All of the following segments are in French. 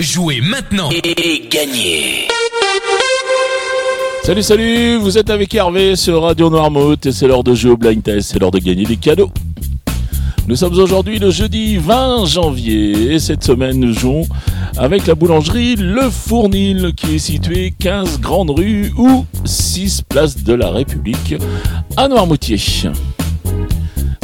Jouez maintenant et gagnez Salut salut, vous êtes avec Hervé sur Radio Noirmouth et c'est l'heure de jouer au blind test, c'est l'heure de gagner des cadeaux. Nous sommes aujourd'hui le jeudi 20 janvier et cette semaine nous jouons avec la boulangerie Le Fournil qui est située 15 Grande Rue ou 6 Place de la République à Noirmoutier.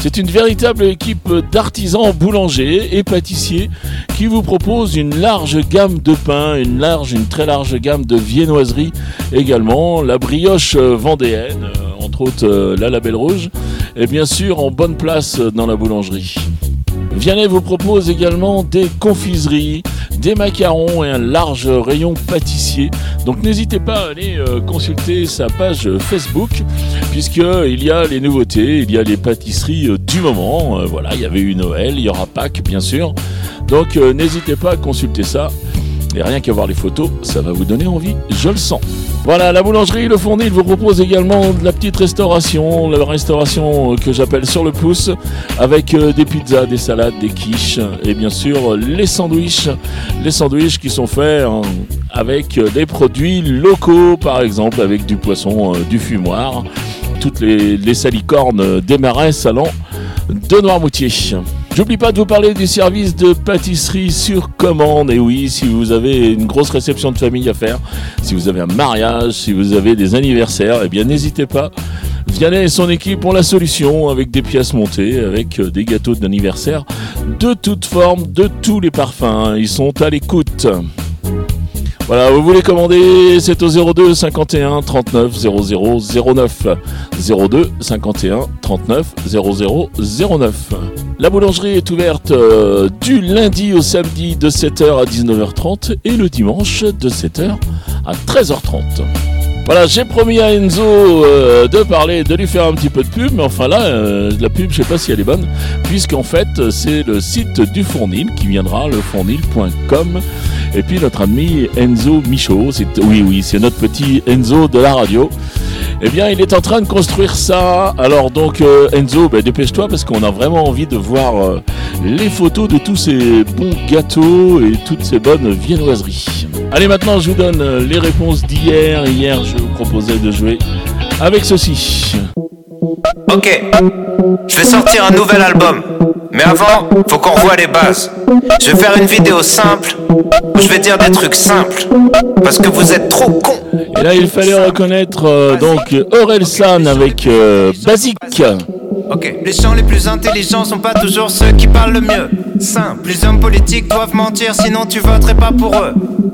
C'est une véritable équipe d'artisans boulangers et pâtissiers qui vous propose une large gamme de pains, une large, une très large gamme de viennoiseries également, la brioche vendéenne, euh, entre autres euh, la label rouge, et bien sûr en bonne place dans la boulangerie. Vianney vous propose également des confiseries, des macarons et un large rayon pâtissier. Donc n'hésitez pas à aller euh, consulter sa page Facebook puisqu'il y a les nouveautés, il y a les pâtisseries euh, du moment. Euh, voilà, il y avait eu Noël, il y aura Pâques bien sûr. Donc n'hésitez pas à consulter ça. Et rien qu'à voir les photos, ça va vous donner envie, je le sens. Voilà, la boulangerie Le Fournil vous propose également de la petite restauration, la restauration que j'appelle sur le pouce, avec euh, des pizzas, des salades, des quiches et bien sûr les sandwichs. Les sandwichs qui sont faits hein, avec des produits locaux, par exemple avec du poisson, euh, du fumoir, toutes les, les salicornes des marais salants de Noirmoutier. J'oublie pas de vous parler du service de pâtisserie sur commande. Et oui, si vous avez une grosse réception de famille à faire, si vous avez un mariage, si vous avez des anniversaires, eh bien n'hésitez pas. Vianney et son équipe ont la solution avec des pièces montées, avec euh, des gâteaux d'anniversaire de toutes formes, de tous les parfums. Ils sont à l'écoute. Voilà, vous voulez commander, c'est au 02 51 39 00 09. 02 51 39 00 09. La boulangerie est ouverte euh, du lundi au samedi de 7h à 19h30 et le dimanche de 7h à 13h30. Voilà, j'ai promis à Enzo euh, de parler, de lui faire un petit peu de pub, mais enfin là, euh, la pub, je sais pas si elle est bonne, puisqu'en fait, c'est le site du Fournil qui viendra, lefournil.com. Et puis notre ami Enzo Michaud, oui, oui, c'est notre petit Enzo de la radio. Eh bien, il est en train de construire ça. Alors donc, euh, Enzo, ben, dépêche-toi parce qu'on a vraiment envie de voir euh, les photos de tous ces bons gâteaux et toutes ces bonnes viennoiseries. Allez, maintenant, je vous donne euh, les réponses d'hier. Hier, je vous proposais de jouer avec ceci. Ok, je vais sortir un nouvel album. Mais avant, faut qu'on revoie les bases. Je vais faire une vidéo simple je vais dire des trucs simples. Parce que vous êtes trop cons. Et là, il fallait reconnaître euh, donc Aurel San avec euh, Basic. Ok, les gens les plus intelligents sont pas toujours ceux qui parlent le mieux. Simple, les hommes politiques doivent mentir, sinon tu voterais pas pour eux.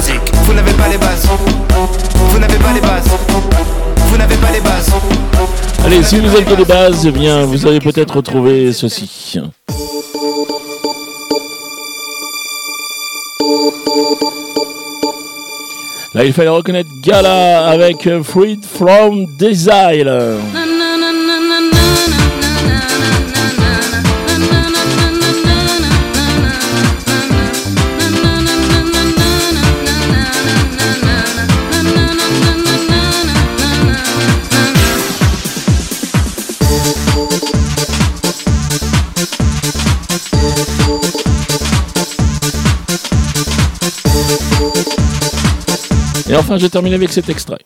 Vous n'avez pas les bases. Vous n'avez pas les bases. Vous n'avez pas les bases. Allez, si vous avez les bases, eh bien, vous allez peut-être retrouver ceci. Là, il fallait reconnaître Gala avec Freed from Desire. Et enfin, je termine avec cet extrait.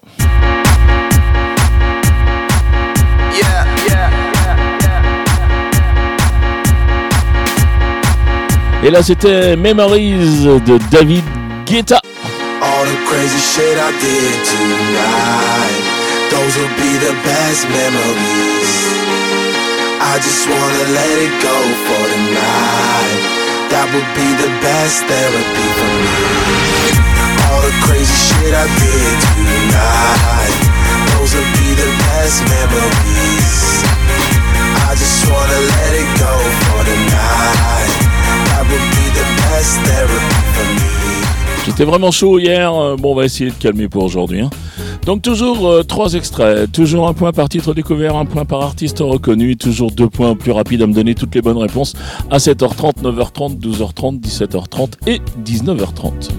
Et là, c'était Memories de David Guetta. All the crazy shit I did tonight, those will be the best memories. I just wanna let it go for tonight. That would be the best therapy for me. J'étais vraiment chaud hier. Euh, bon, on va essayer de calmer pour aujourd'hui. Hein. Donc toujours euh, trois extraits, toujours un point par titre découvert, un point par artiste reconnu, toujours deux points plus rapides à me donner toutes les bonnes réponses à 7h30, 9h30, 12h30, 17h30 et 19h30.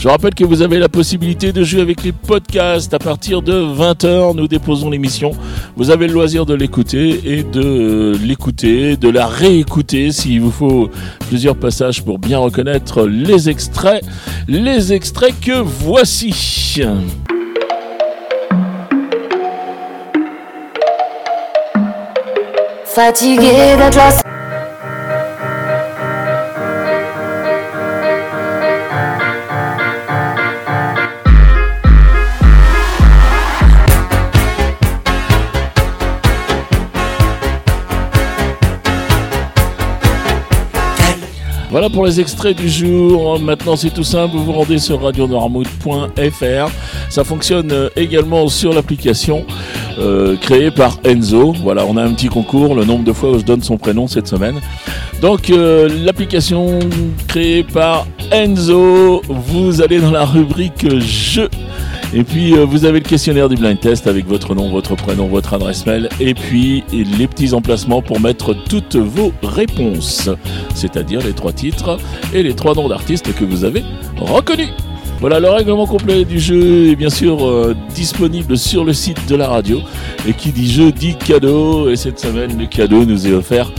Je rappelle que vous avez la possibilité de jouer avec les podcasts à partir de 20h. Nous déposons l'émission. Vous avez le loisir de l'écouter et de l'écouter, de la réécouter s'il vous faut plusieurs passages pour bien reconnaître les extraits. Les extraits que voici. Fatigué d'être. Voilà pour les extraits du jour. Maintenant, c'est tout simple. Vous vous rendez sur radionoirmouth.fr. Ça fonctionne euh, également sur l'application euh, créée par Enzo. Voilà, on a un petit concours, le nombre de fois où je donne son prénom cette semaine. Donc, euh, l'application créée par Enzo, vous allez dans la rubrique jeux et puis euh, vous avez le questionnaire du blind test avec votre nom, votre prénom, votre adresse mail et puis les petits emplacements pour mettre toutes vos réponses, c'est-à-dire les trois titres et les trois noms d'artistes que vous avez reconnus. Voilà, le règlement complet du jeu est bien sûr euh, disponible sur le site de la radio. Et qui dit jeu dit cadeau. Et cette semaine, le cadeau nous est offert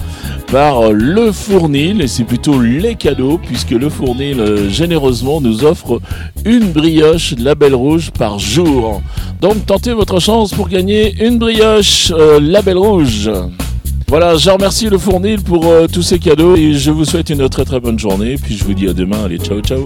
par le Fournil. Et c'est plutôt les cadeaux, puisque le Fournil euh, généreusement nous offre une brioche La Belle Rouge par jour. Donc tentez votre chance pour gagner une brioche euh, La Belle Rouge. Voilà, je remercie le Fournil pour tous ces cadeaux et je vous souhaite une très très bonne journée. Puis je vous dis à demain. Allez, ciao ciao.